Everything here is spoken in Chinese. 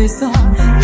对，算。